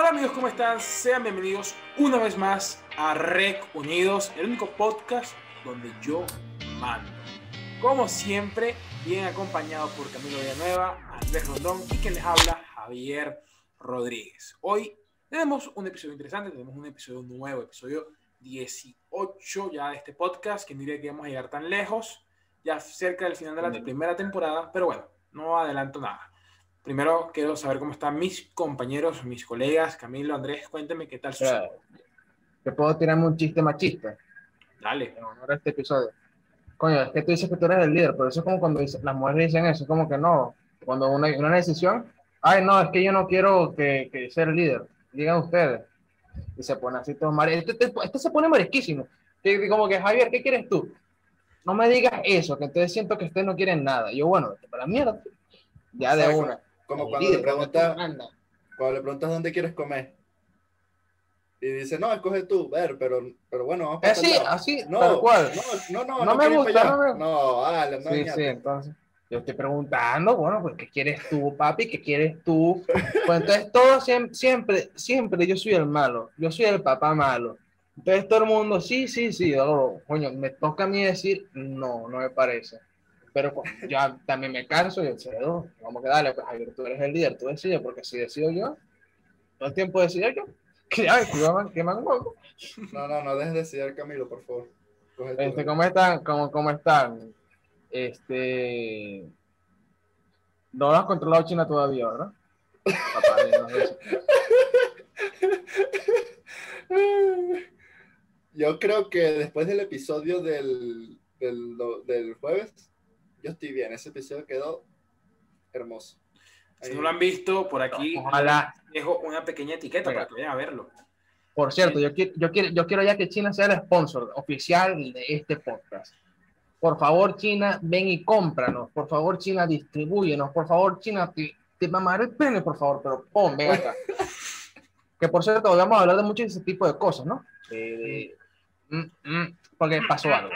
Hola amigos, ¿cómo están? Sean bienvenidos una vez más a Rec Unidos, el único podcast donde yo mando. Como siempre, bien acompañado por Camilo Villanueva, Andrés Rondón y quien les habla, Javier Rodríguez. Hoy tenemos un episodio interesante, tenemos un episodio nuevo, episodio 18 ya de este podcast, que diría que vamos a llegar tan lejos, ya cerca del final de la primera temporada, pero bueno, no adelanto nada. Primero quiero saber cómo están mis compañeros, mis colegas. Camilo, Andrés, cuénteme qué tal su Te puedo tirarme un chiste machista. Dale. En honor a este episodio. Coño, es que tú dices que tú eres el líder, pero eso es como cuando las mujeres dicen eso, es como que no. Cuando una, una decisión, ay, no, es que yo no quiero que, que ser el líder. Digan ustedes. Y se pone así todo mal. Este, este, este, se pone marisquísimo. Que, como que, Javier, ¿qué quieres tú? No me digas eso, que entonces siento que ustedes no quieren nada. yo, bueno, para la mierda. Ya de una. Como cuando le preguntas, cuando le preguntas dónde quieres comer. Y dice, no, escoge tú, ver, pero, pero bueno, vamos Así, así, no, tal cual. No, no, no, no, me gusta, no me No, no Sí, sí, entonces. Yo estoy preguntando, bueno, pues, ¿qué quieres tú, papi? ¿Qué quieres tú? Pues entonces todo siempre, siempre, siempre yo soy el malo, yo soy el papá malo. Entonces todo el mundo, sí, sí, sí, oh, coño, me toca a mí decir, no, no me parece. Pero pues, ya también me canso y yo cedo. Vamos a darle, pues Javier, tú eres el líder, tú decides, porque si decido yo, todo el tiempo decido yo. Que ay, que me. No, no, no dejes de decidir, Camilo, por favor. Este, ¿cómo están? ¿Cómo, ¿Cómo están? Este. No lo has controlado China todavía, ¿verdad? Yo creo que después del episodio del, del, del jueves, yo estoy bien. Ese episodio quedó hermoso. Si no lo han visto, por aquí Ojalá. dejo una pequeña etiqueta para que vayan a verlo. Por cierto, yo quiero, yo, quiero, yo quiero ya que China sea el sponsor oficial de este podcast. Por favor, China, ven y cómpranos. Por favor, China, distribúyenos. Por favor, China, te, te mamaré el pene, por favor, pero pon, ven acá. que por cierto, vamos a hablar de mucho de ese tipo de cosas, ¿no? Eh, mm, mm, porque pasó algo.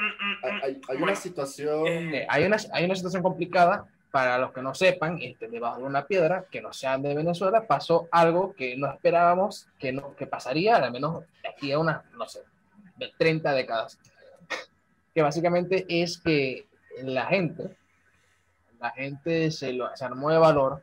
hay, una situación... Eh, hay, una, hay una situación complicada, para los que no sepan, este, debajo de una piedra, que no sean de Venezuela, pasó algo que no esperábamos que, no, que pasaría, al menos de aquí a unas, no sé, de 30 décadas. que básicamente es que la gente, la gente se, lo, se armó de valor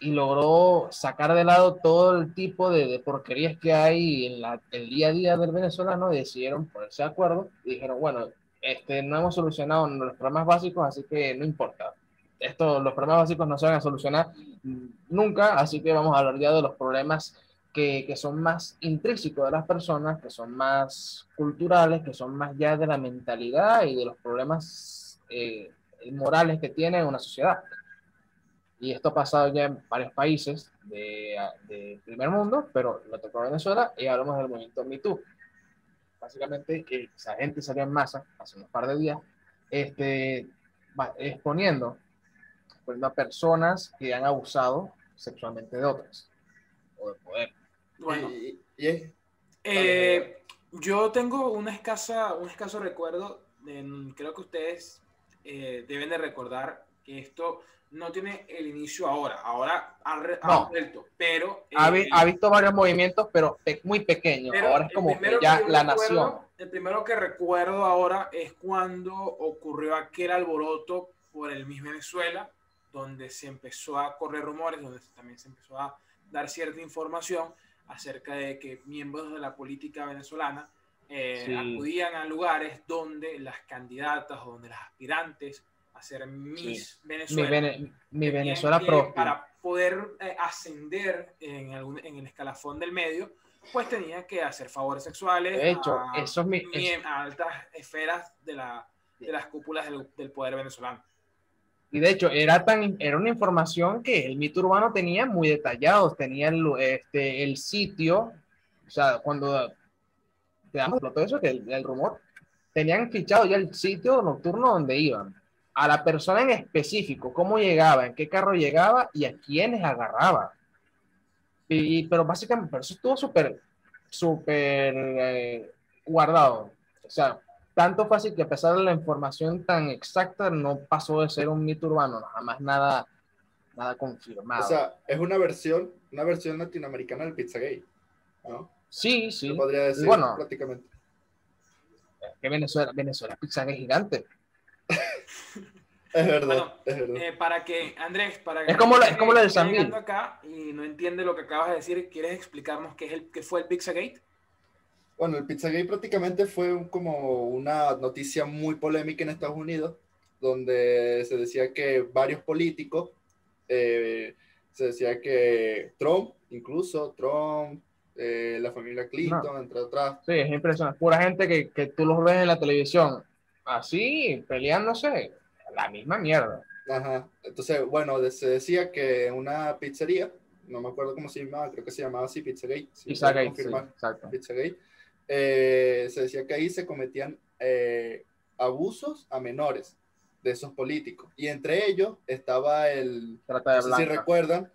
y logró sacar de lado todo el tipo de, porquerías que hay en el día a día del venezolano, decidieron ponerse de acuerdo y dijeron, bueno, este, no hemos solucionado los problemas básicos, así que no importa. Esto, los problemas básicos no se van a solucionar nunca, así que vamos a hablar ya de los problemas que, que, son más intrínsecos de las personas, que son más culturales, que son más ya de la mentalidad y de los problemas eh, morales que tiene una sociedad. Y esto ha pasado ya en varios países del de primer mundo, pero lo tocó Venezuela y hablamos del movimiento MeToo básicamente que esa gente salió en masa hace unos par de días, este, exponiendo, a personas que han abusado sexualmente de otras o de poder. Bueno, eh, yo tengo una escasa, un escaso recuerdo, creo que ustedes eh, deben de recordar esto no tiene el inicio ahora. Ahora ha, vuelto, pero... ha, eh, visto varios movimientos, pero muy pequeños. ahora es como que ya la nación... El primero que recuerdo ahora es cuando ocurrió aquel alboroto por el Miss Venezuela, donde se empezó a correr rumores, donde también se empezó a dar cierta información acerca de que miembros de la política venezolana eh, acudían a lugares donde las candidatas o donde las aspirantes hacer Miss Venezuela. Mi, Venezuela Para poder eh, ascender en, algún, en el escalafón del medio, pues tenía que hacer favores sexuales de hecho, a, eso a altas esferas de, la, de las cúpulas del, poder venezolano. Y de hecho, era, tan, era una información que el mito urbano tenía muy detallado, tenía el, este, el sitio, o sea, cuando te damos todo eso, que el, el rumor, tenían fichado ya el sitio nocturno donde iban a la persona en específico, cómo llegaba, en qué carro llegaba y a quiénes agarraba. Y, pero básicamente, pero eso estuvo súper, súper eh, guardado. O sea, tanto fácil que a pesar de la información tan exacta, no pasó de ser un mito urbano, jamás nada, nada confirmado. O sea, es una versión, una versión latinoamericana del Pizzagate. ¿no? Sí, sí. Se podría decir Bueno. prácticamente. Que Venezuela, Venezuela Pizza es gigante. Es verdad, Bueno, es verdad. Eh, para que, Andrés, para que Es como lo- es como esté Sambil. llegando acá y no entiende lo que acabas de decir, ¿quieres explicarnos qué, es el, qué fue el Pizzagate? Bueno, el Pizzagate prácticamente fue un- como una noticia muy polémica en Estados Unidos, donde se decía que varios políticos, eh, se decía que Trump, incluso Trump, eh, la familia Clinton, entre otras, Sí, es impresionante. Pura gente que, que tú los ves en la televisión así, peleándose, la misma mierda. Ajá. Entonces, bueno, se decía que una pizzería, no me acuerdo cómo se llamaba, creo que se llamaba así Pizzagate, si Pizzagate, sí, confirmar, exacto. Pizzagate, eh, se decía que ahí se cometían eh, abusos a menores de esos políticos. Y entre ellos estaba el, Trata de no sé si recuerdan,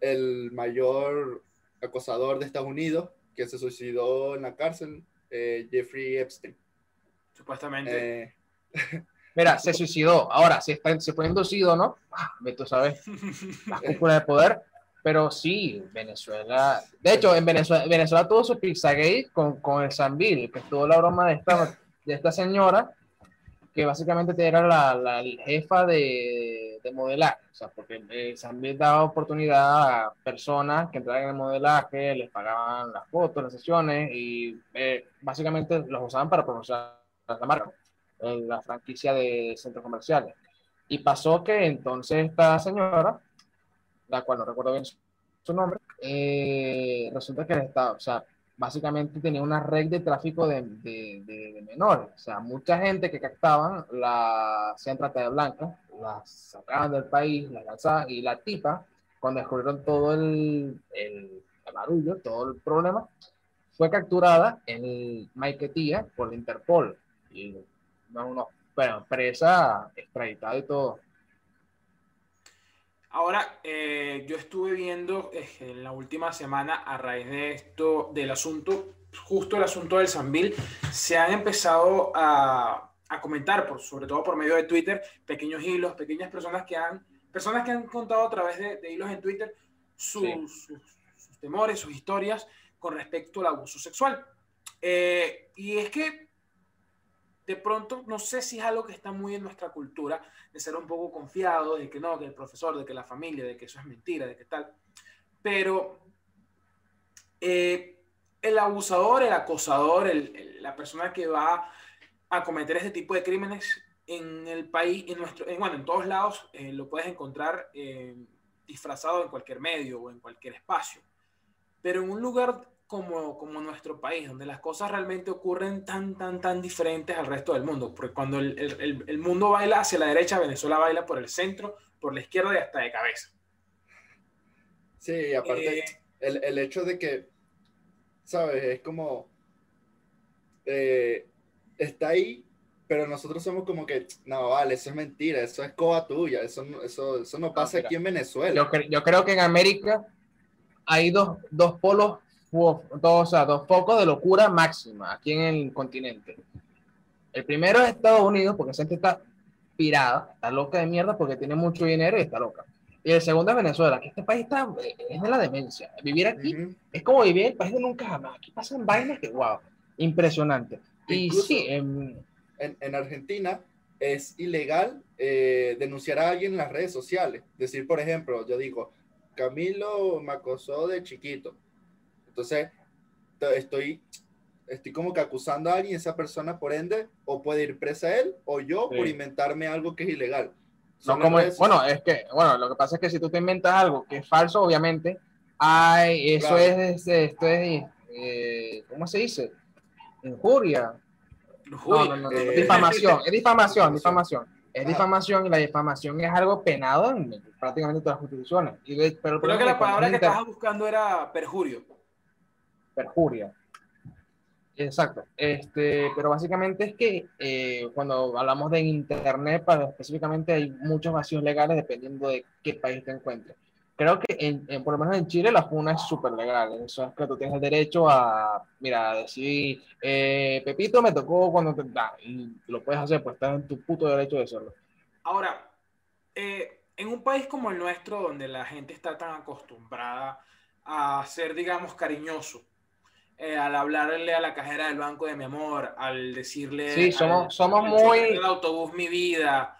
el mayor acosador de Estados Unidos que se suicidó en la cárcel, eh, Jeffrey Epstein. Supuestamente. Mira, se suicidó. Ahora, si, está, si fue inducido, ¿no? Ah, tú sabes, las cúpulas de poder. Pero sí, Venezuela. De hecho, en Venezuela, Venezuela tuvo su Pizzagate con, con el Sambil, que estuvo la broma de esta, de esta señora, que básicamente era la, la jefa de, de modelaje. O sea, porque el Sambil daba oportunidad a personas que entraran en el modelaje, les pagaban las fotos, las sesiones, y eh, básicamente los usaban para promocionar la marca, eh, la franquicia de centros comerciales. Y pasó que entonces esta señora, la cual no recuerdo bien su, su nombre, eh, resulta que estaba, o sea, básicamente tenía una red de tráfico de, de, de, de menores. O sea, mucha gente que captaban la hacían trata de blanca, las sacaban del país, las lanzaban, y la tipa, cuando descubrieron todo el, el, el barullo, todo el problema, fue capturada en Maiquetía por la Interpol. Y una bueno, presa extraditada y todo. Ahora, eh, yo estuve viendo eh, en la última semana, a raíz de esto, del asunto, justo el asunto del Sambil, se han empezado a, a comentar, por, sobre todo por medio de Twitter, pequeños hilos, pequeñas personas que han, personas que han contado a través de, de hilos en Twitter sus, Sí. sus, sus temores, sus historias con respecto al abuso sexual. Eh, y es que de pronto, no sé si es algo que está muy en nuestra cultura, de ser un poco confiado, de que no, que el profesor, de que la familia, de que eso es mentira, de que tal. Pero eh, el abusador, el acosador, la persona que va a cometer este tipo de crímenes en el país, en nuestro, en, bueno, en todos lados, eh, lo puedes encontrar eh, disfrazado en cualquier medio o en cualquier espacio. Pero en un lugar como, como nuestro país, donde las cosas realmente ocurren tan, tan, tan diferentes al resto del mundo, porque cuando el, el- el- mundo baila hacia la derecha, Venezuela baila por el centro, por la izquierda y hasta de cabeza. sí, aparte, Eh, el, el hecho de que, ¿sabes? Es como, eh, está ahí, pero nosotros somos como que, no, vale, eso es mentira, eso es coba tuya, eso no, eso, eso no pasa mira, aquí en Venezuela. Yo, yo creo que en América hay dos, dos polos, dos, o sea, dos focos de locura máxima aquí en el continente. El primero es Estados Unidos, porque esa gente está pirada, está loca de mierda porque tiene mucho dinero y está loca. Y el segundo es Venezuela, que este país está, es de la demencia. Vivir aquí Ujú. es como vivir en el país de nunca jamás. Aquí pasan vainas que, wow, impresionante. Y Incluso- sí, em, en, en Argentina es ilegal eh, denunciar a alguien en las redes sociales. Decir, por ejemplo, yo digo, Camilo me acosó de chiquito. Entonces, estoy, estoy como que acusando a alguien, esa persona, por ende, o puede ir presa él o yo Sí. por inventarme algo que es ilegal. No como, bueno, es que, bueno, lo que pasa es que si tú te inventas algo que es falso, obviamente, ay, eso Claro. es, esto es, eh, ¿cómo se dice? Injuria. No, Lujuria. no, no, no, eh, difamación, es difamación, difamación. Es Ah. difamación y la difamación es algo penado en prácticamente todas las constituciones. Y de- pero Creo que la palabra que estabas buscando era perjurio. Perjuria. Exacto. Este, pero básicamente es que eh, cuando hablamos de internet, para, específicamente hay muchos vacíos legales dependiendo de qué país te encuentres. Creo que en, en- por lo menos en Chile la funa es súper legal. Eso es que tú tienes el derecho a, mira, a decir, eh, Pepito me tocó cuando te da, y lo puedes hacer, pues estás en tu puto derecho de hacerlo. Ahora, eh, en un país como el nuestro, donde la gente está tan acostumbrada a ser, digamos, cariñoso, eh, al hablarle a la cajera del banco de mi amor, al decirle... Sí, somos, al- somos al muy... del autobús mi vida,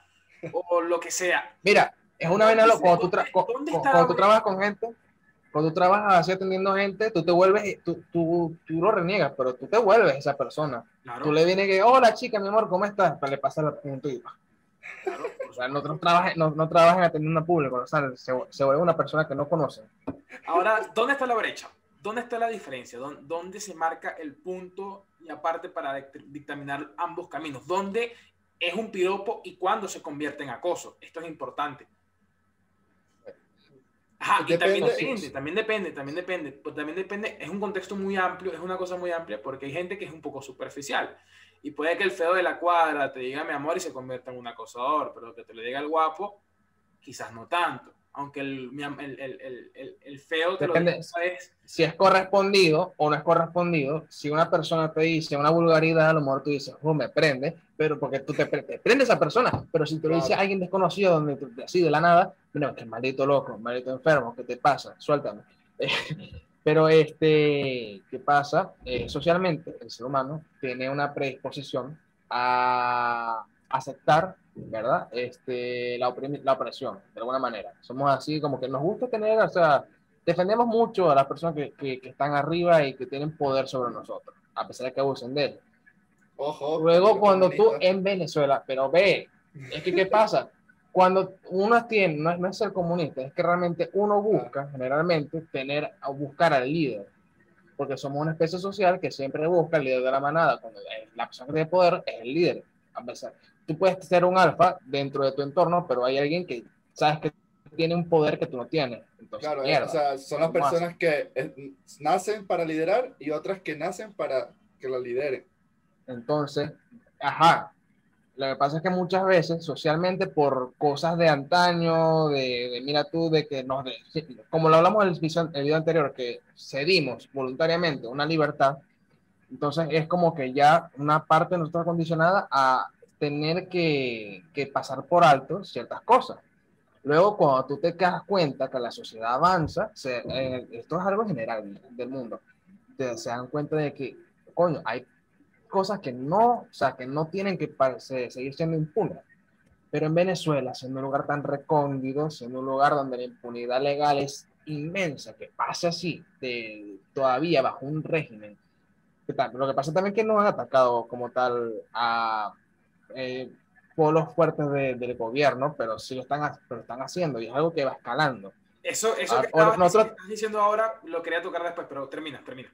o lo que sea. Mira, es una vaina lo- cuando tú, tra- ¿Dónde- cu- dónde cu- está cuando tú trabajas con gente, cuando tú trabajas así atendiendo gente, tú te vuelves, tú, tú, tú lo reniegas, pero tú te vuelves esa persona. Claro, Tú le vienes que, hola chica, mi amor, ¿cómo estás? Para le pasar la punto y pa. claro, O sea, no, no trabajas no, no trabajas atendiendo a público, o sea, se, se vuelve una persona que no conoce. Ahora, ¿dónde está la brecha? ¿Dónde está la diferencia? ¿Dó- ¿Dónde se marca el punto y aparte para dict- dictaminar ambos caminos? ¿Dónde es un piropo y cuándo se convierte en acoso? Esto es importante. Ajá, y también Depende, también depende, también depende, pues también depende, es un contexto muy amplio, es una cosa muy amplia porque hay gente que es un poco superficial y puede que el feo de la cuadra te diga mi amor y se convierta en un acosador, pero que te lo diga el guapo, quizás no tanto, aunque el, el, el, el, feo te Depende. lo diga Si es correspondido o no es correspondido, si una persona te dice una vulgaridad, a lo mejor tú dices, oh, me prende, pero porque tú te, te prende esa persona, pero si te lo dice alguien desconocido, donde tú- así de la nada, mira, que maldito loco, maldito enfermo, ¿qué te pasa? Suéltame. Pero este, ¿qué pasa? Eh, socialmente, el ser humano tiene una predisposición a aceptar, ¿verdad? Este, la, la opresión, de alguna manera. Somos así, como que nos gusta tener, o sea, defendemos mucho a las personas que, que, que están arriba y que tienen poder sobre nosotros, a pesar de que abusen de él. Ojo. Luego, cuando tú en Venezuela, pero ve, es que, ¿qué pasa? Cuando uno tiene, no es, no es ser comunista, es que realmente uno busca, generalmente, tener, buscar al líder. Porque somos una especie social que siempre busca el líder de la manada. Cuando eh, la persona que tiene poder es el líder. A pesar, tú puedes ser un alfa dentro de tu entorno, pero hay alguien que sabes que tiene un poder que tú no tienes. Entonces, Claro, mierda. o sea, son las personas que eh, nacen para liderar y otras que nacen para que la lideren. Entonces, ajá. Lo que pasa es que muchas veces, socialmente, por cosas de antaño, de, de mira tú, de que nos, de- como lo hablamos en el video, el video anterior, que cedimos voluntariamente una libertad, entonces es como que ya una parte de nosotros condicionada a tener que, que pasar por alto ciertas cosas. Luego, cuando tú te das cuenta que la sociedad avanza, se- eh, esto es algo general del mundo, te, se dan cuenta de que, coño, hay cosas que no, o sea, que no tienen que pa- se- seguir siendo impunes. Pero en Venezuela, siendo un lugar tan recóndito, siendo un lugar donde la impunidad legal es inmensa, que pase así, de, todavía bajo un régimen. ¿qué tal? Lo que pasa también es que no han atacado como tal a eh, polos fuertes de- del gobierno, pero sí lo están, pero están haciendo y es algo que va escalando. eso, eso Ah, que ahora nosotros- estás diciendo ahora lo quería tocar después, pero termina, termina.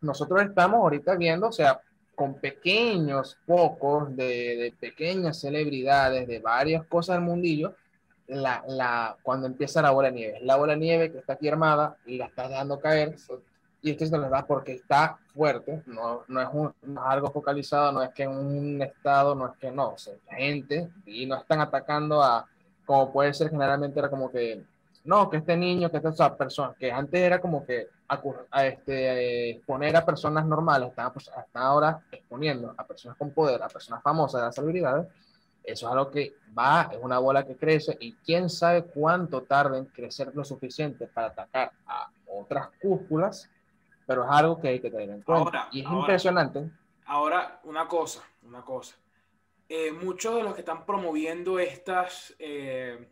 nosotros estamos ahorita viendo, o sea, con pequeños pocos de, de pequeñas celebridades de varias cosas del mundillo, la, la, cuando empieza la bola de nieve. La bola de nieve que está aquí armada y la está dejando caer y esto se les da porque está fuerte, no, no, es un- no es algo focalizado, no es que un estado, no es que no, o sea, la gente y no están atacando a, como puede ser generalmente era como que, no, que este niño, que esta esa persona, que antes era como que acu- a este, exponer a personas normales, están, pues, hasta ahora exponiendo a personas con poder, a personas famosas, a las celebridades, eso es algo que va, es una bola que crece y quién sabe cuánto tarda en crecer lo suficiente para atacar a otras cúpulas, pero es algo que hay que tener en cuenta. Ahora, y es ahora. impresionante. Ahora, una cosa, una cosa. Eh, muchos de los que están promoviendo estas, eh,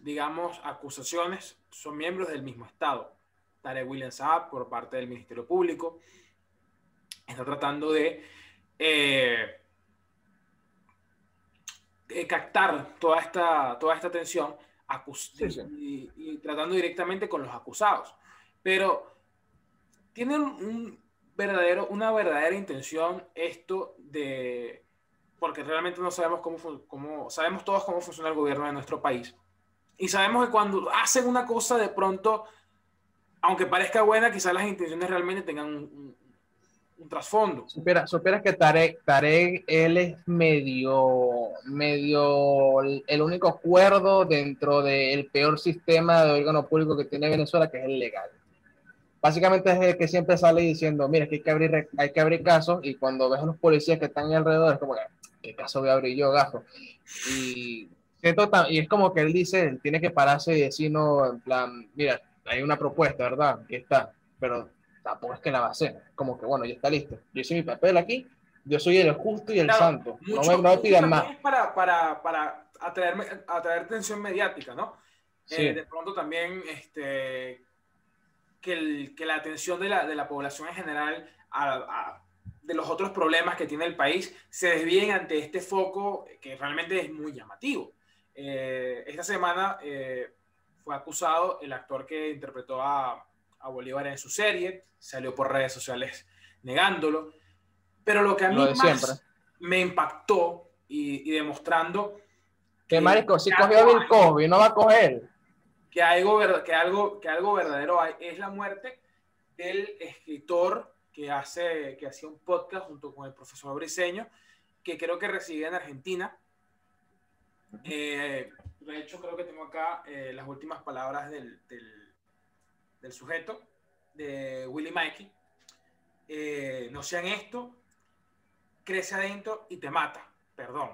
digamos, acusaciones son miembros del mismo Estado. Tarek William Saab, por parte del Ministerio Público, está tratando de eh, captar toda esta, toda esta atención acus- Sí, sí. Y, y tratando directamente con los acusados. Pero tienen un verdadero, una verdadera intención esto de, porque realmente no sabemos cómo, cómo, sabemos todos cómo funciona el gobierno de nuestro país. Y sabemos que cuando hacen una cosa de pronto, aunque parezca buena, quizás las intenciones realmente tengan un, trasfondo. Supiera, supieras que Tarek, Tarek, él es medio, medio el único acuerdo dentro del peor sistema de órgano público que tiene Venezuela, que es el legal. Básicamente es el que siempre sale diciendo, mira, que hay que abrir, hay que abrir casos, y cuando ves a los policías que están ahí alrededor, es como, que, ¿qué caso voy a abrir yo, gafo? Y, siento y es como que él dice, él tiene que pararse y decir, no, en plan, mira, hay una propuesta, ¿verdad? Aquí está, pero tampoco es que la va a hacer. Como que, bueno, ya está listo. Yo hice mi papel aquí, yo soy el justo y el Claro, santo. No Mucho- me, no me mucho pidan más. es Para, para, para atraer, atraer atención mediática, ¿no? Sí. Eh, de pronto también este, que, el- que la atención de la, de la población en general a, a- de los otros problemas que tiene el país se desvíen ante este foco que realmente es muy llamativo. Eh, esta semana eh, fue acusado el actor que interpretó a, a Bolívar en su serie, salió por redes sociales negándolo, pero lo que a mí más siempre. me impactó y, y demostrando Que marico, si que cogió a Bill Cosby, no va a coger. Que algo, que algo, que algo verdadero hay, es la muerte del escritor que, hace, que hacía un podcast junto con el profesor Briseño, que creo que reside en Argentina. Eh, de hecho, creo que tengo acá eh, las últimas palabras del, del, del sujeto, de Willy Mikey. Eh, no sean esto, crece adentro y te mata. Perdón.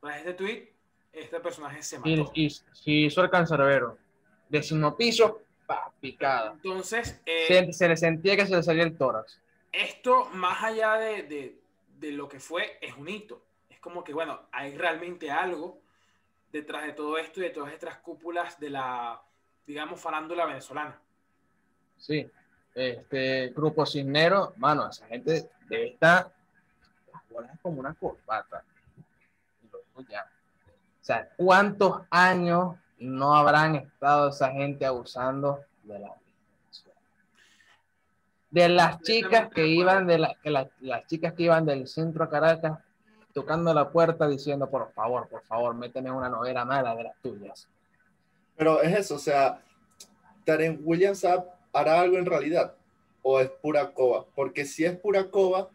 Tras este tweet, este personaje se mató. Y, y, y hizo el cancerbero. Décimo piso, pa, picada. Entonces, eh, Se, se le sentía que se le salía el tórax. esto, más allá de, de- de lo que fue, es un hito. Es como que, bueno, hay realmente algo detrás de todo esto y de todas estas cúpulas de la, digamos, farándula venezolana. Sí. Este grupo Cisnero, mano, esa gente debe estar las bolas como una corbata. Y lo digo ya. O sea, ¿cuántos años no habrán estado esa gente abusando de la de las chicas que iban de la, que la- las chicas que iban del centro a Caracas tocando la puerta diciendo por favor, por favor, méteme una novela mala de las tuyas. Pero es eso, o sea, Taren Williams ha- hará algo en realidad o es pura coba, porque si es pura coba,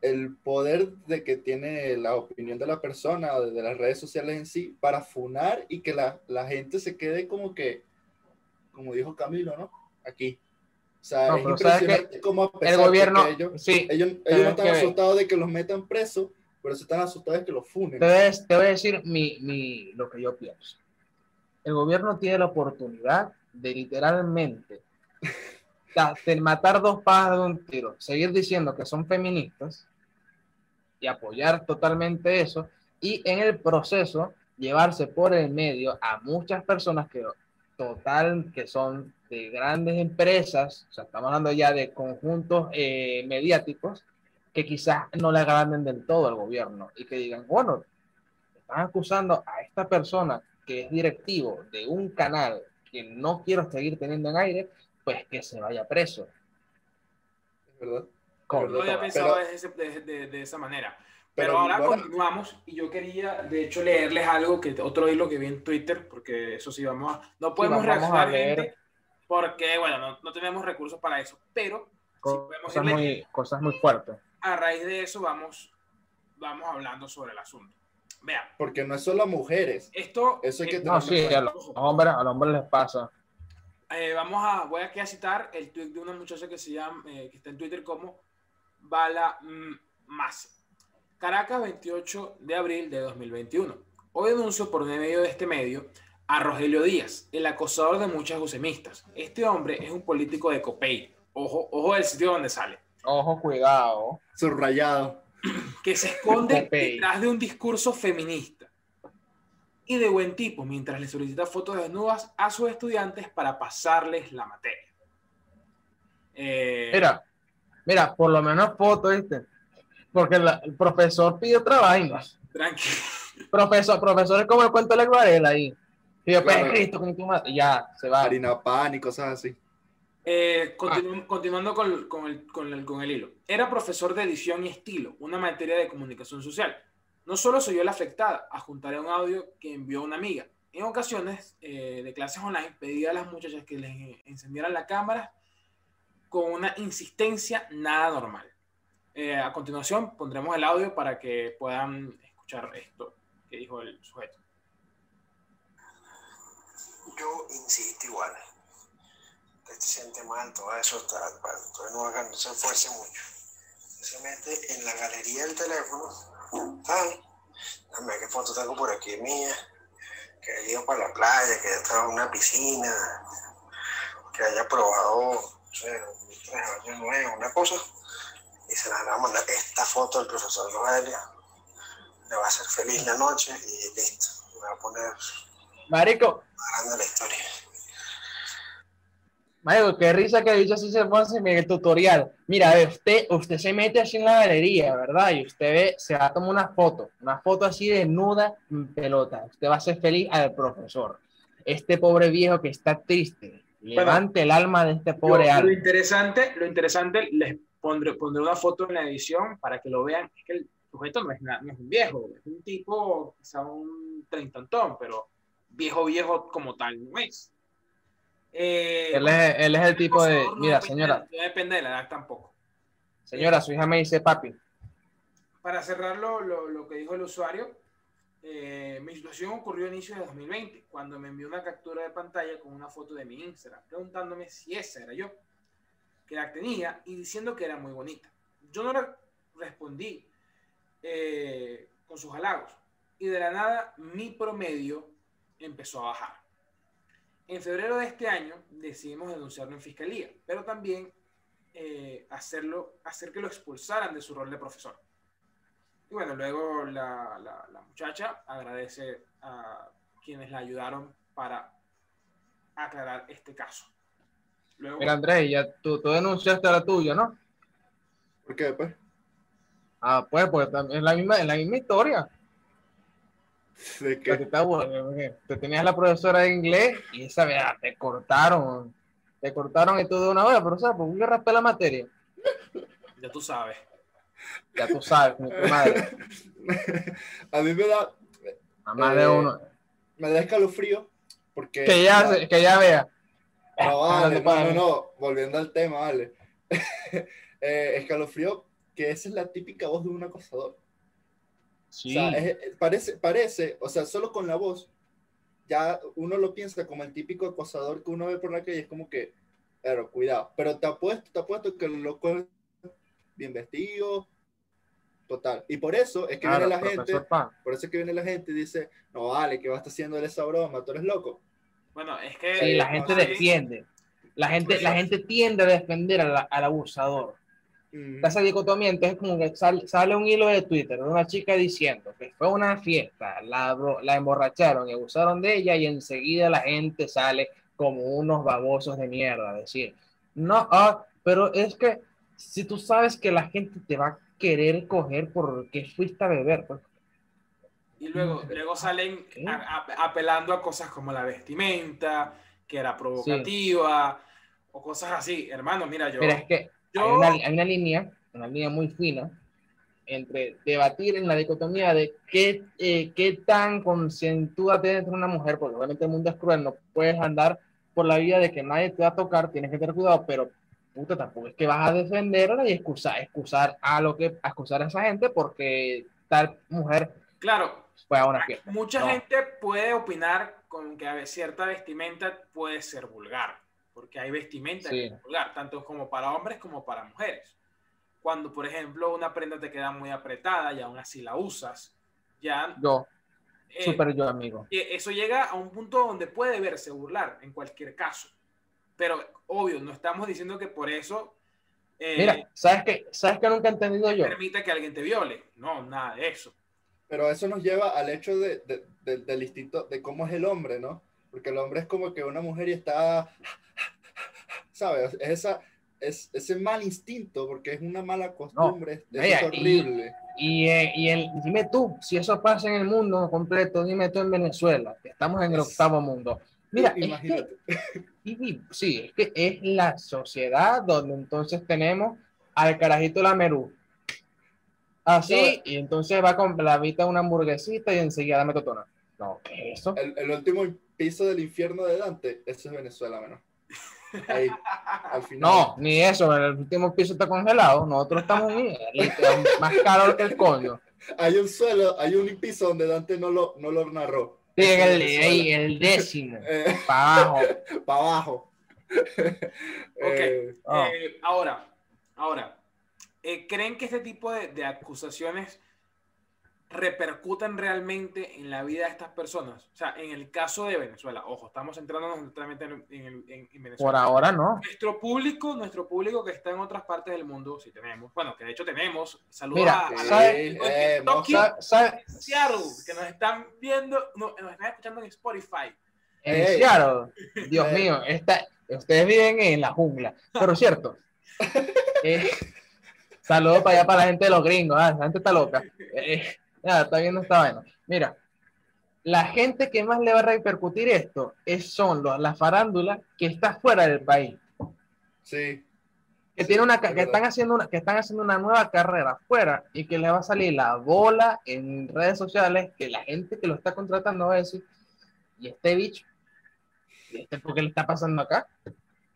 el poder de que tiene la opinión de la persona, o de las redes sociales en sí, para funar y que la, la gente se quede como que, como dijo Camilo, ¿no? Aquí. O sea, No, es pero ¿sabes impresionante cómo a pesar El de gobierno, que ellos, sí, ellos, ellos no es están asustados de que los metan presos, pero se están asustados de que los funen. Te voy a, te voy a decir mi, mi- lo que yo pienso. El gobierno tiene la oportunidad de literalmente de matar dos pájaros de un tiro, seguir diciendo que son feministas y apoyar totalmente eso, y en el proceso llevarse por el medio a muchas personas que total que son de grandes empresas, o sea, estamos hablando ya de conjuntos eh, mediáticos que quizás no le agraden del todo al gobierno y que digan, bueno, están acusando a esta persona que es directivo de un canal que no quiero seguir teniendo en aire, pues que se vaya preso. ¿verdad? Con- No había Pero- pensado de, ese- de- de- de esa manera. Pero, Pero ahora continuamos y yo quería, de hecho, leerles algo, que otro hilo que vi en Twitter, porque eso sí, vamos a... No podemos reaccionar, leer. gente, porque, bueno, no, no tenemos recursos para eso, pero sí podemos cosas, irle- muy, cosas muy fuertes. a raíz de eso vamos, vamos hablando sobre el asunto. Vean, Porque no es solo mujeres. esto... Eso hay que eh, No, sí, a los hombres, a los hombres les pasa. Eh, vamos a, voy aquí a citar el tweet de una muchacha que se llama, eh, que está en Twitter como Bala mm, Mas. Caracas, 28 de abril de 2021. Hoy denuncio por medio de este medio a Rogelio Díaz, el acosador de muchas gusemistas. Este hombre es un político de Copey. Ojo, ojo del sitio donde sale. Ojo, cuidado. Subrayado. Que se esconde Copey. detrás de un discurso feminista. Y de buen tipo, mientras le solicita fotos desnudas a sus estudiantes para pasarles la materia. Eh, Mira, mira, por lo menos foto, ¿viste? Porque la- el profesor pide otra vaina. Tranquilo. Profesor, profesor es como el cuento de la Varela ahí. Y después Claro. Cristo con tu madre, ya, se va. Harina pan y cosas así. Eh, continu- Continuando con, con el, con el- con el hilo. Era profesor de edición y estilo, una materia de comunicación social. No solo soy yo la afectada, adjuntaré un audio que envió una amiga. En ocasiones eh, de clases online pedía a las muchachas que les encendieran la cámara con una insistencia nada normal. Eh, a continuación pondremos el audio para que puedan escuchar esto que dijo el sujeto. yo insisto igual. Usted se siente mal, todo eso está, bueno, entonces no hagan, no se esfuerce mucho. Se mete en la galería del teléfono, tan, dame qué foto tengo por aquí mía, que haya ido para la playa, que haya estado en una piscina, que haya probado no sé, un 3 año 9, una cosa, y se la va a mandar esta foto del profesor Noelia, le va a hacer feliz la noche y listo, le va a poner Marico, grande la historia. Marico, qué risa que dicho así se pone en el tutorial. Mira, usted, usted se mete así en la galería, ¿verdad? Y usted ve, se va a tomar una foto, una foto así desnuda en pelota. Usted va a ser feliz al profesor. Este pobre viejo que está triste, levante el alma de este pobre Yo, alma. lo interesante, lo interesante, les pondré, pondré una foto en la edición para que lo vean. Es que el sujeto no es, na- no es un viejo, es un tipo, quizá un treintantón, pero viejo, viejo como tal no es. Eh, Él es, él es el tipo de, no mira, depende- señora, No depende de la edad tampoco. señora, su hija me dice papi. Para cerrar lo, lo- lo que dijo el usuario, eh, mi situación ocurrió a inicios de 2020, cuando me envió una captura de pantalla con una foto de mi Instagram, preguntándome si esa era yo, que la tenía y diciendo que era muy bonita. Yo no respondí eh, con sus halagos y de la nada mi promedio empezó a bajar. En febrero de este año decidimos denunciarlo en fiscalía, pero también eh, hacerlo, hacer que lo expulsaran de su rol de profesor. Y bueno, luego la, la- la muchacha agradece a quienes la ayudaron para aclarar este caso. Luego, Mira, Andrés, ya tú, tú denunciaste a la tuya, ¿no? ¿Por qué, pues? Ah, pues, pues también es la misma, es la misma historia. ¿De Que te, qué? que te tenías la profesora de inglés y esa vez te cortaron. Te cortaron y todo de una vez, pero ¿sabes? ¿Por qué raspé la materia? ya tú sabes. Ya tú sabes, como tu madre. A mí me da, A más de Eh, uno. me da escalofrío porque... Que ya, se- que ya vea. No, vale, Hablando no, no, para- no, volviendo al tema, vale. Eh, escalofrío, que esa es la típica voz de un acosador. Sí. O sea, es- parece, parece, o sea, solo con la voz, ya uno lo piensa como el típico acosador que uno ve por la calle, es como que, pero cuidado, pero te apuesto, te apuesto que el loco bien vestido, total. Y por eso es que Claro, viene la gente, Pan. por eso es que viene la gente y dice, no vale, que va a estar haciendo esa broma, tú eres loco. Bueno, es que... Sí, la gente defiende. La gente, la gente tiende a defender al, al abusador. Mm, esa dicotomía, entonces como que sal- sale un hilo de Twitter de una chica diciendo que fue a una fiesta, la, la emborracharon y abusaron de ella y enseguida la gente sale como unos babosos de mierda, a decir, no, ah, pero es que si tú sabes que la gente te va a querer coger porque fuiste a beber, pues, Y luego, luego salen a- a- apelando a cosas como la vestimenta, que era provocativa, o cosas así. Hermano, mira, yo... mira, es que hay yo una, hay una línea, una línea muy fina entre debatir en la dicotomía de qué, eh, qué tan conscientúa tiene que tener una mujer, porque obviamente el mundo es cruel, no puedes andar por la vida de que nadie te va a tocar, tienes que tener cuidado, pero puta, tampoco es que vas a defenderla y excusar, excusar a lo que, a excusar a esa gente porque tal mujer claro, fue a una fiesta. mucha No. gente puede opinar con que cierta vestimenta puede ser vulgar, porque hay vestimenta que Sí. es vulgar, tanto como para hombres como para mujeres. Cuando, por ejemplo, una prenda te queda muy apretada y aún así la usas, ya Yo, eh, súper yo, amigo. y eso llega a un punto donde puede verse burlar en cualquier caso. Pero obvio, no estamos diciendo que por eso eh, Mira, ¿sabes qué? ¿Sabes qué nunca he entendido yo? permite que alguien te viole. No, nada de eso. Pero eso nos lleva al hecho de, de- de- del instinto de cómo es el hombre, ¿no? Porque el hombre es como que una mujer y está, ¿sabes? Es esa, es ese mal instinto, porque es una mala costumbre, eso vaya, es y- horrible. Y, eh, y el, dime tú, si eso pasa en el mundo completo, dime tú en Venezuela, que estamos en el Es- octavo mundo. Mira, es que, Imagínate. y- sí, es que es la sociedad donde entonces tenemos al carajito la Merú. Así, No, y entonces va con la vita una hamburguesita y enseguida dame totona. No, ¿qué es eso? El, el último piso del infierno de Dante, eso es Venezuela, menos. Ahí, al final. No, ni eso, el último piso está congelado, nosotros estamos en más calor que el coño. Hay un suelo, hay un piso donde Dante no lo, no lo narró. El, ey, el décimo, Eh, para abajo. para abajo. Eh, Ah. Eh, ahora, ahora, eh, ¿creen que este tipo de, de acusaciones repercuten realmente en la vida de estas personas. O sea, en el caso de Venezuela, ojo, estamos centrándonos totalmente en, en, en, en Venezuela. Por ahora no. Nuestro público, nuestro público que está en otras partes del mundo, si tenemos, bueno, que de hecho tenemos, saludos Mira, a, a ¿sabe- la- eh, en Tokio, Sa- sa- Seattle, que nos están viendo, no, nos están escuchando en Spotify. En. Seattle, Dios mío, está, ustedes viven en la jungla, pero cierto. Eh, saludos para allá para la gente de los gringos, ah, la gente está loca. Nada, está viendo esta vaina. Mira, la gente que más le va a repercutir esto es, son los, la farándula que está fuera del país, Sí. que, Sí, tiene una, es que, están haciendo una, que están haciendo una nueva carrera afuera y que le va a salir la bola en redes sociales, que la gente que lo está contratando va a decir, ¿y este bicho? ¿Y este por qué le está pasando acá?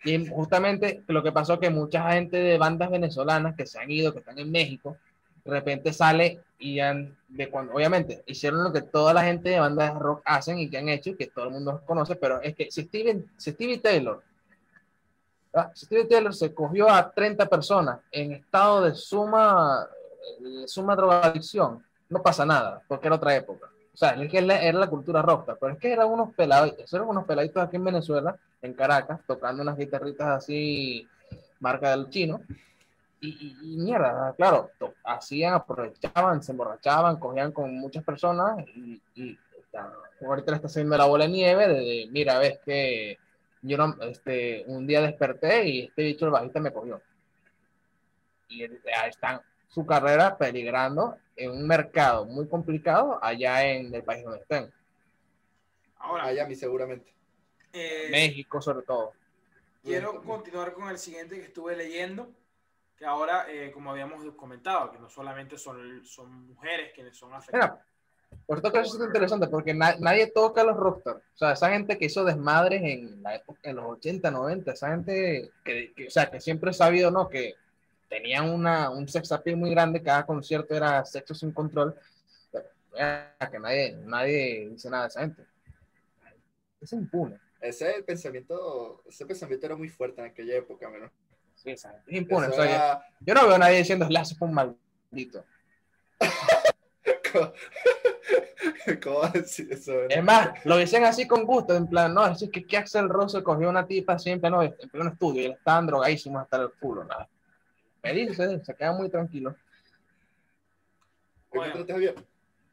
Y justamente lo que pasó que mucha gente de bandas venezolanas que se han ido, que están en México, de repente sale y han, de cuando, obviamente, hicieron lo que toda la gente de bandas rock hacen y que han hecho y que todo el mundo conoce, pero es que si, Steven, si Stevie Taylor, Taylor se cogió a 30 personas en estado de suma, de suma drogadicción, no pasa nada, porque era otra época. O sea, es que era la cultura rockstar, pero es que eran unos peladitos, eran unos peladitos aquí en Venezuela, en Caracas, tocando unas guitarritas así, marca del chino, y, y- y mierda, claro, hacían, aprovechaban, se emborrachaban, cogían con muchas personas, y, y ahorita le está haciendo la bola de nieve, de, de, mira, ves que yo no, este, un día desperté y este bicho el bajista me cogió. Y ahí están su carrera peligrando en un mercado muy complicado allá en el país donde estén. Ahora, Miami seguramente. eh, México sobre todo. quiero continuar con el siguiente que estuve leyendo, que ahora, eh, como habíamos comentado, que no solamente son, son mujeres quienes son afectadas. Mira, por esto que eso es interesante, porque na- nadie toca a los rockstars. O sea, esa gente que hizo desmadres en, la época, en los 80, 90, esa gente que, que, o sea, que siempre he sabido, ¿no? Que tenían una, un sex appeal muy grande, cada concierto era sexo sin control. Pero, mira, que nadie, nadie dice nada de esa gente. Es impune. Ese pensamiento, ese pensamiento era muy fuerte en aquella época, menos. Es impune. Eso O sea, yo- era- yo no veo a nadie diciendo Slash fue un maldito. ¿Cómo, ¿Cómo va a decir eso? no? Es más, lo dicen así con gusto, en plan, no, es que, que Axel Rose cogió una tipa siempre, no, en pleno estudio, y él estaban drogadísimos hasta el culo, nada. Me dice, se queda muy tranquilo.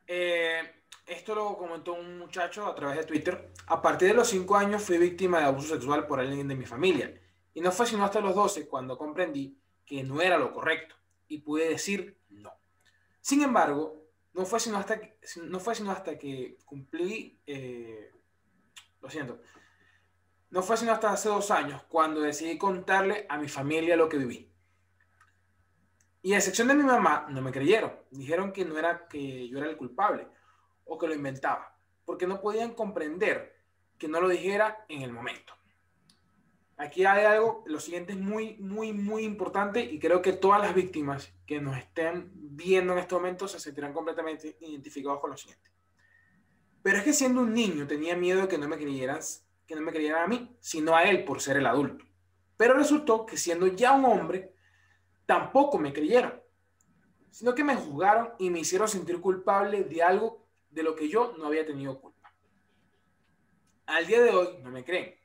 Eh, esto lo comentó un muchacho a través de Twitter. A partir de los 5 años fui víctima de abuso sexual por alguien de mi familia. Y no fue sino hasta los 12 cuando comprendí que no era lo correcto y pude decir no. Sin embargo, no fue sino hasta que, no fue sino hasta que cumplí, eh, lo siento, no fue sino hasta hace dos años cuando decidí contarle a mi familia lo que viví. Y a excepción de mi mamá, no me creyeron. Dijeron que no era que yo era el culpable o que lo inventaba, porque no podían comprender que no lo dijera en el momento. Aquí hay algo, lo siguiente es muy, muy, muy importante y creo que todas las víctimas que nos estén viendo en este momento se sentirán completamente identificados con lo siguiente. Pero es que siendo un niño tenía miedo de que no me creyeran, que no me creyeran a mí, sino a él por ser el adulto. Pero resultó que siendo ya un hombre, tampoco me creyeron, sino que me juzgaron y me hicieron sentir culpable de algo de lo que yo no había tenido culpa. Al día de hoy no me creen.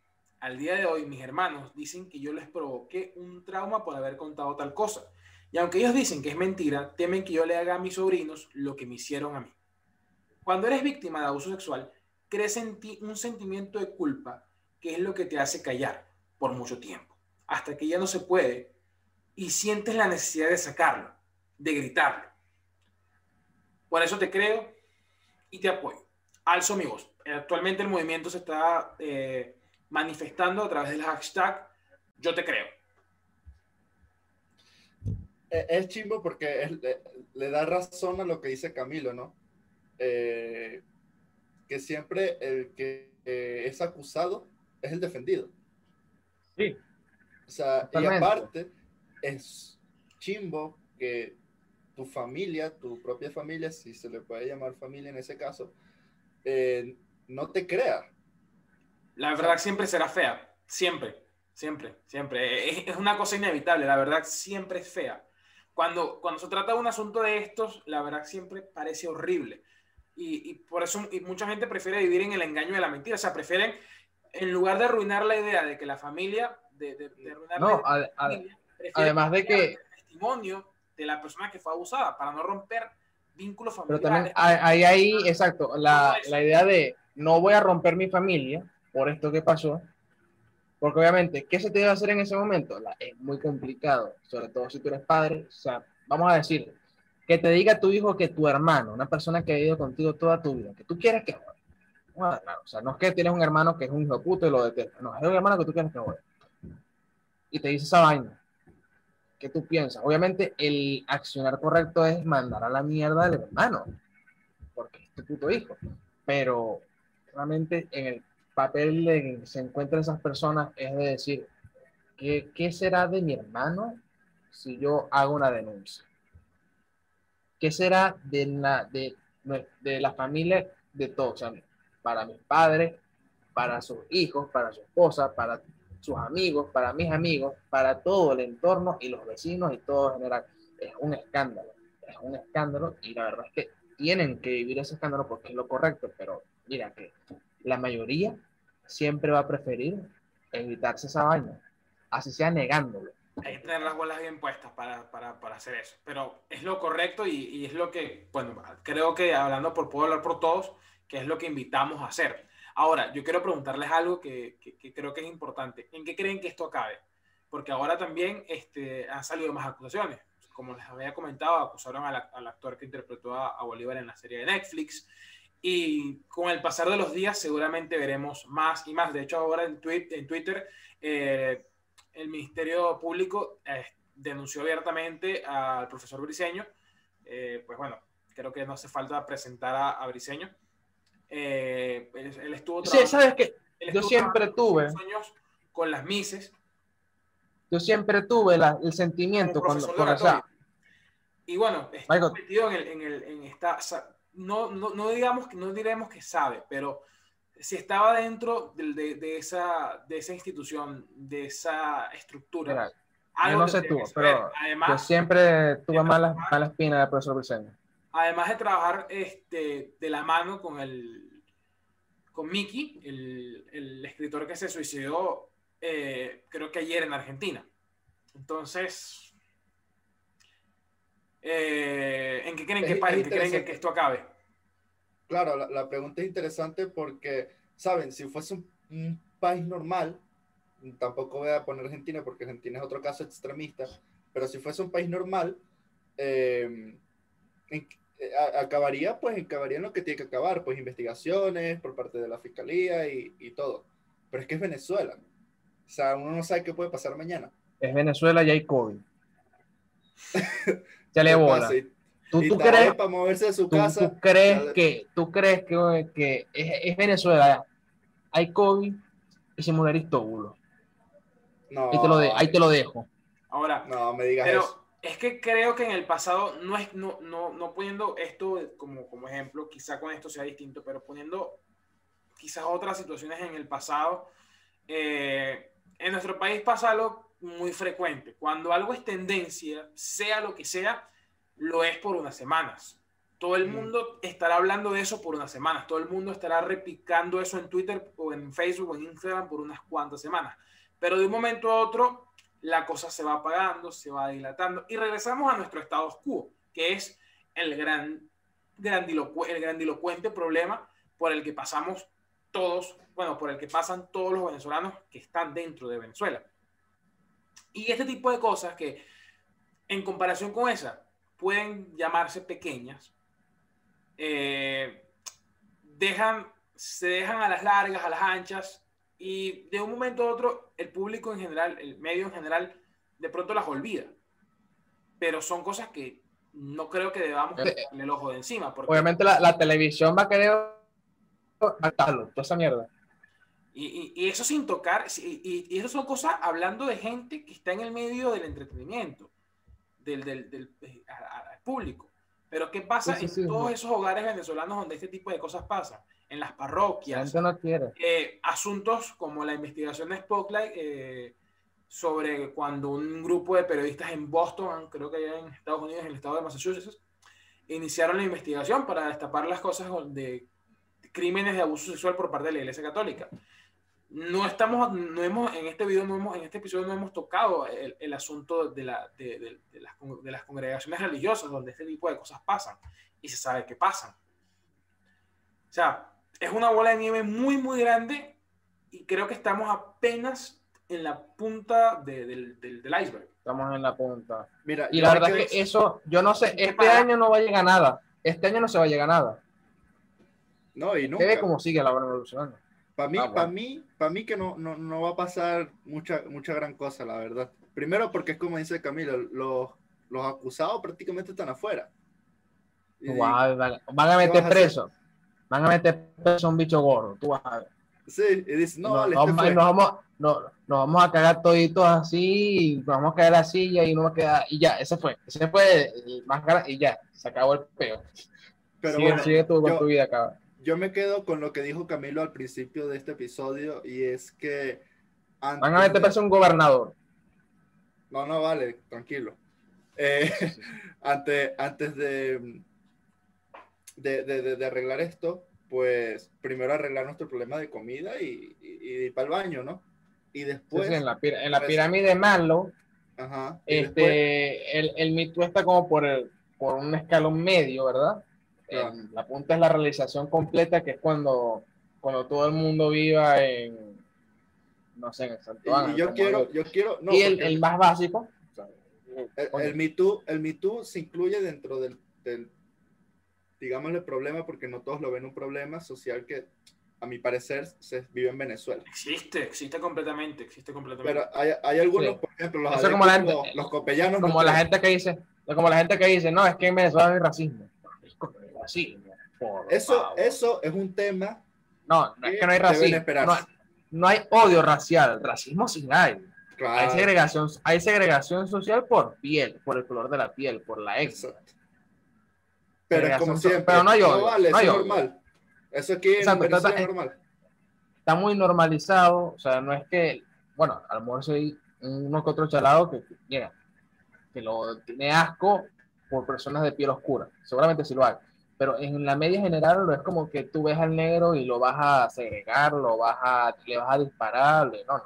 Al día de hoy mis hermanos dicen que yo les provoqué un trauma por haber contado tal cosa. Y aunque ellos dicen que es mentira, temen que yo le haga a mis sobrinos lo que me hicieron a mí. Cuando eres víctima de abuso sexual, crece en ti un sentimiento de culpa que es lo que te hace callar por mucho tiempo, hasta que ya no se puede y sientes la necesidad de sacarlo, de gritarlo. Por eso te creo y te apoyo. Alzo mi voz. Actualmente el movimiento se está eh, manifestando a través del hashtag Yo te creo. Eh, Es chimbo porque es- le, le da razón a lo que dice Camilo, ¿no? Eh, que siempre el que eh, es acusado es el defendido. Sí. O sea, y aparte, es chimbo que tu familia, tu propia familia, si se le puede llamar familia en ese caso, eh, no te crea. La verdad siempre será fea. Siempre, siempre, siempre. Es, es una cosa inevitable. La verdad siempre es fea. cuando, cuando se trata de un asunto de estos, la verdad siempre parece horrible. Y, y por eso y mucha gente prefiere vivir en el engaño de la mentira. O sea, prefieren, en lugar de arruinar la idea de que la familia, de, de, de arruinar No, la familia, además de que- el testimonio de la persona que fue abusada para no romper vínculos Pero familiares. también hay hay ahí, exacto, la, la idea de no voy a romper mi familia por esto que pasó, porque obviamente, ¿qué se te debe hacer en ese momento? La- es muy complicado, sobre todo si tú eres padre. O sea, vamos a decir, que te diga tu hijo que tu hermano, una persona que ha vivido contigo toda tu vida, que tú quieres que juegue. Bueno, claro, o sea, no es que tienes un hermano que es un hijo de puta y lo detesta, no, es un hermano que tú quieres que juegue. Y te dice esa vaina. ¿Qué tú piensas? Obviamente, el accionar correcto es mandar a la mierda al hermano, porque es tu puto hijo. Pero realmente en el papel de que se encuentran esas personas es de decir, ¿qué, qué será de mi hermano si yo hago una denuncia? ¿Qué será de la, de, de la familia de todos? O sea, para mis padres, para sus hijos, para su esposa, para sus amigos, para mis amigos, para todo el entorno y los vecinos y todo en general. Es un escándalo, es un escándalo y la verdad es que tienen que vivir ese escándalo porque es lo correcto, pero mira que la mayoría siempre va a preferir evitarse esa vaina, así sea negándolo. Hay que tener las bolas bien puestas para, para, para hacer eso. Pero es lo correcto y, y, es lo que, bueno, creo que hablando por, puedo hablar por todos, que es lo que invitamos a hacer. Ahora, yo quiero preguntarles algo que, que, que creo que es importante. ¿En qué creen que esto acabe? Porque ahora también este, han salido más acusaciones. Como les había comentado, acusaron al, al actor que interpretó a, a Bolívar en la serie de Netflix. Y con el pasar de los días seguramente veremos más y más. De hecho, ahora en, Twitter... Eh, el Ministerio Público eh, denunció abiertamente al profesor Briseño. Eh, pues bueno, creo que no hace falta presentar a. Eh, él, él, estuvo Sí, sabes que yo siempre tuve años con las Mises. Yo siempre tuve la, el sentimiento cuando, cuando o sea, y bueno, está metido en, el, en, el, en esta no, no, no digamos que no diremos que sabe, pero si estaba dentro de, de, de, esa, de esa institución, de esa estructura. Mira, algo no sé tú, pero además, yo siempre tuve malas, malas espinas del profesor Briceño. Además de trabajar este, de la mano con el con Mickey, el, el escritor que se suicidó, eh, creo que ayer en Argentina. Entonces, eh, ¿en qué creen, que, ¿en qué creen que, que esto acabe? Claro, la, la, pregunta es interesante porque, ¿saben? Si fuese un, un, país normal, tampoco voy a poner Argentina porque Argentina es otro caso extremista, pero si fuese un país normal, eh, en, a, acabaría, pues, acabaría en lo que tiene que acabar, pues, investigaciones por parte de la fiscalía y, y todo. Pero es que es Venezuela. O sea, uno no sabe qué puede pasar mañana. Es Venezuela y hay COVID. ya le bola. ¿Tú, tú crees, para moverse de su tú, casa. ¿tú crees que, tú crees que, que es, es, Venezuela? Hay COVID y se muere Aristóbulo. No. Ahí te, lo de, ahí te lo dejo. Ahora, no me digas pero eso. es que creo que en el pasado, no, es, no, no, no poniendo esto como, como ejemplo, quizá con esto sea distinto, pero poniendo quizás otras situaciones en el pasado, eh, en nuestro país pasa algo muy frecuente. Cuando algo es tendencia, sea lo que sea, lo es por unas semanas. Todo el mundo estará hablando de eso por unas semanas. Todo el mundo estará replicando eso en Twitter o en Facebook o en Instagram por unas cuantas semanas. Pero de un momento a otro, la cosa se va apagando, se va dilatando y regresamos a nuestro estado quo, que es el gran grandilocu el grandilocuente problema por el que pasamos todos, bueno, por el que pasan todos los venezolanos que están dentro de Venezuela. Y este tipo de cosas que, en comparación con esa, pueden llamarse pequeñas, eh, dejan, se dejan a las largas, a las anchas, y de un momento a otro el público en general, el medio en general, de pronto las olvida. Pero son cosas que no creo que debamos quitarle el ojo de encima. Porque, Obviamente la, la, televisión va a querer matarlo, toda esa mierda. Y, y, y, eso sin tocar, y, y, eso son cosas hablando de gente que está en el medio del entretenimiento, del, del, del al público. Pero ¿qué pasa sí, sí, en sí, todos esos hogares venezolanos donde este tipo de cosas pasan? En las parroquias. No. Eh, asuntos como la investigación de Spotlight eh, sobre cuando un grupo de periodistas en Boston, creo que allá en Estados Unidos, en el estado de Massachusetts, iniciaron la investigación para destapar las cosas de crímenes de abuso sexual por parte de la Iglesia Católica. No estamos, no hemos, en este video, no hemos, en este episodio no hemos tocado el, el asunto de, la, de, de, de, las, de las congregaciones religiosas donde este tipo de cosas pasan y se sabe que pasan. O sea, es una bola de nieve muy, muy grande y creo que estamos apenas en la punta de, del, del, del, iceberg. Estamos en la punta. Mira, y la verdad que, que eso, yo no sé, este para... año no va a llegar nada. Este año no se va a llegar nada. No, y nunca. ve cómo sigue la evolución. Para mí, ah, bueno. para mí, para mí que no, no, no va a pasar mucha, mucha gran cosa, la verdad. Primero porque es como dice Camilo, los, los acusados prácticamente están afuera. Y, wow, van, van, a meter preso. Van a meter preso a un bicho gordo. Tú vas a ver. Sí, y dice, no, nos, vale, vamos, este nos, vamos, no, nos vamos a cagar toditos así, nos vamos a caer la silla y no va a quedar, y ya, ese fue, ese fue el más grande, y ya, se acabó el peo. Pero sigue, bueno, sigue tu, con yo, tu vida acá. Yo me quedo con lo que dijo Camilo al principio de este episodio, y es que... Van a meter preso un gobernador. No, no, vale, tranquilo. Eh, antes, antes de, de, de, de arreglar esto, pues primero arreglar nuestro problema de comida y, y, y ir para el baño, ¿no? Y después... Sí, en, la, en la, pirámide de Maslow, Ajá, este, después, el, el mito está como por, el, por un escalón medio, ¿verdad? Claro. La punta es la realización completa, que es cuando, cuando todo el mundo viva en, no sé, en el Santo Ángel. Y yo quiero, yo quiero... No, y el, el, más básico... O sea, el, el, Me Too, el Me Too se incluye dentro del, del digámosle problema porque no todos lo ven un problema social que a mi parecer se vive en Venezuela. Existe, existe completamente, existe completamente. Pero hay, hay algunos, sí. por ejemplo, los, Eso como la gente, los, los copellanos. Como la gente que dice, como la gente que dice, no, es que en Venezuela hay racismo. Racismo eso, favor. eso es un tema. No, no es que no hay racismo. No, no, hay odio racial, racismo sí hay. Claro. Hay segregación, hay segregación social por piel, por el color de la piel, por la etnia. Pero es como siempre. Pero no hay odio. No vale, no hay eso es normal. Eso aquí Exacto, está, es normal. Está muy normalizado. O sea, no es que, bueno, a lo mejor soy uno que otro chalado que, mira, que lo tiene asco por personas de piel oscura. Seguramente sí lo hay. Pero en la media general es como que tú ves al negro y lo vas a segregar, lo vas a, le vas a disparar, no, no.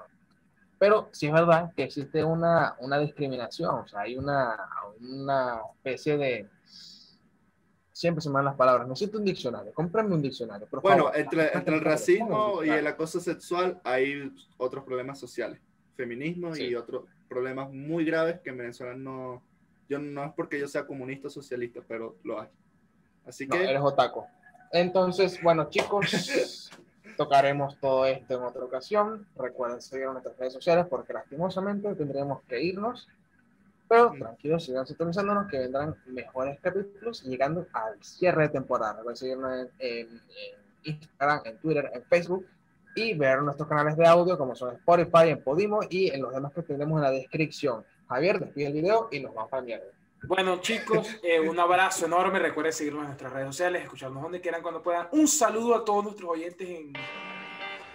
Pero sí es verdad que existe una, una discriminación, o sea, hay una, una especie de, siempre se me van las palabras. Necesito un diccionario, cómprame un diccionario. Por bueno, favor. entre, entre el racismo y el acoso sexual hay otros problemas sociales, feminismo sí. y otros problemas muy graves que en Venezuela no, yo no es porque yo sea comunista o socialista, pero lo hay. Así que... No, eres otaco. Entonces, bueno, chicos, tocaremos todo esto en otra ocasión. Recuerden seguir nuestras redes sociales porque lastimosamente tendremos que irnos. Pero tranquilos, sigan sintonizándonos que vendrán mejores capítulos llegando al cierre de temporada. Recuerden seguirnos en, en, en, Instagram, en Twitter, en Facebook y ver nuestros canales de audio como son Spotify, en Podimo y en los demás que tenemos en la descripción. Javier, despide el video y nos vamos para mierda. Bueno, chicos, eh, un abrazo enorme. Recuerden seguirnos en nuestras redes sociales, escucharnos donde quieran, cuando puedan. Un saludo a todos nuestros oyentes en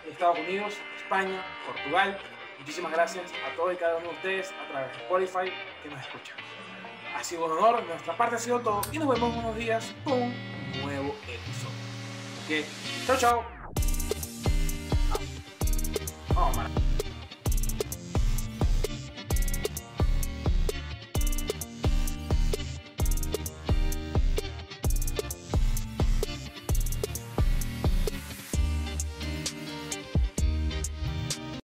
Estados Unidos, España, Portugal, Muchísimas gracias a todos y cada uno de ustedes a través de Spotify que nos escuchan. Ha sido un honor, nuestra parte ha sido todo y nos vemos unos días con un nuevo episodio. Ok, chao, chao. Oh,